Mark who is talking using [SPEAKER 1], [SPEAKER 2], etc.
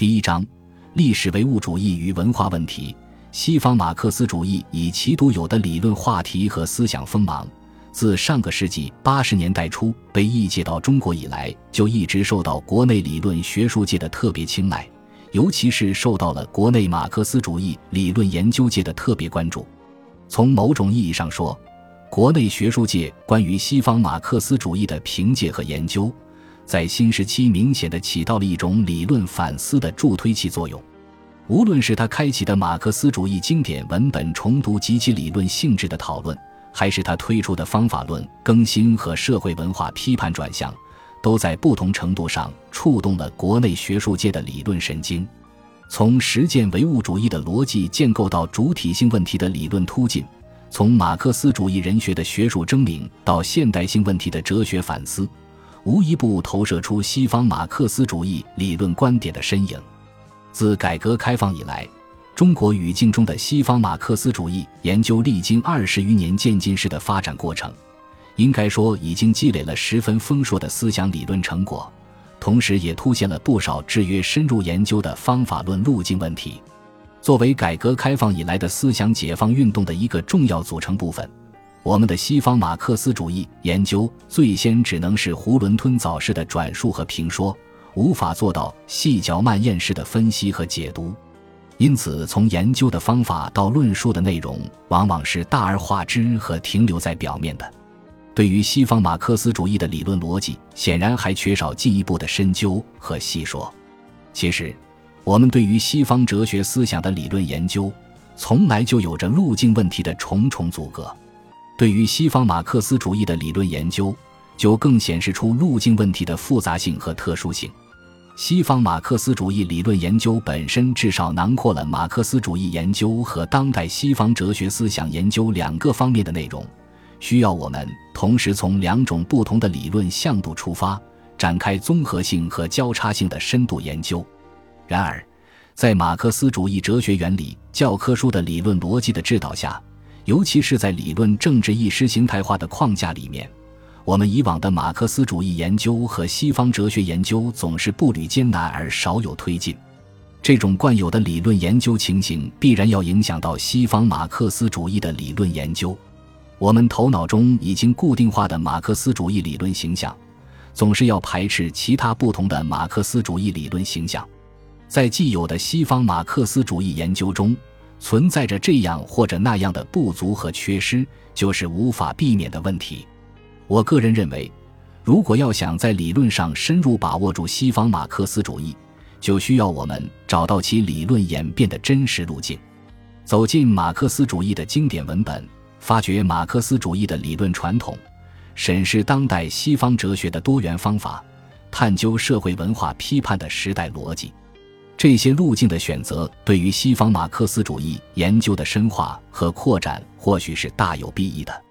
[SPEAKER 1] 第一章：历史唯物主义与文化问题。西方马克思主义以其独有的理论话题和思想锋芒，自上个世纪八十年代初被译介到中国以来，就一直受到国内理论学术界的特别青睐，尤其是受到了国内马克思主义理论研究界的特别关注。从某种意义上说，国内学术界关于西方马克思主义的评介和研究，在新时期明显的起到了一种理论反思的助推器作用。无论是他开启的马克思主义经典文本重读及其理论性质的讨论，还是他推出的方法论更新和社会文化批判转向，都在不同程度上触动了国内学术界的理论神经。从实践唯物主义的逻辑建构到主体性问题的理论突进。从马克思主义人学的学术争鸣到现代性问题的哲学反思，无一不投射出西方马克思主义理论观点的身影。自改革开放以来，中国语境中的西方马克思主义研究历经二十余年渐进式的发展过程，应该说已经积累了十分丰硕的思想理论成果，同时也凸显了不少制约深入研究的方法论路径问题。作为改革开放以来的思想解放运动的一个重要组成部分，我们的西方马克思主义研究最先只能是囫囵吞枣式的转述和评说，无法做到细嚼慢咽式的分析和解读。因此，从研究的方法到论述的内容，往往是大而化之和停留在表面的。对于西方马克思主义的理论逻辑，显然还缺少进一步的深究和细说。其实。我们对于西方哲学思想的理论研究，从来就有着路径问题的重重阻隔；对于西方马克思主义的理论研究，就更显示出路径问题的复杂性和特殊性。西方马克思主义理论研究本身至少囊括了马克思主义研究和当代西方哲学思想研究两个方面的内容，需要我们同时从两种不同的理论向度出发，展开综合性和交叉性的深度研究。然而，在马克思主义哲学原理教科书的理论逻辑的指导下，尤其是在理论政治意识形态化的框架里面，我们以往的马克思主义研究和西方哲学研究总是步履艰难而少有推进。这种惯有的理论研究情形，必然要影响到西方马克思主义的理论研究。我们头脑中已经固定化的马克思主义理论形象，总是要排斥其他不同的马克思主义理论形象。在既有的西方马克思主义研究中，存在着这样或者那样的不足和缺失，就是无法避免的问题。我个人认为，如果要想在理论上深入把握住西方马克思主义，就需要我们找到其理论演变的真实路径，走进马克思主义的经典文本，发掘马克思主义的理论传统，审视当代西方哲学的多元方法，探究社会文化批判的时代逻辑。这些路径的选择，对于西方马克思主义研究的深化和扩展，或许是大有裨益的。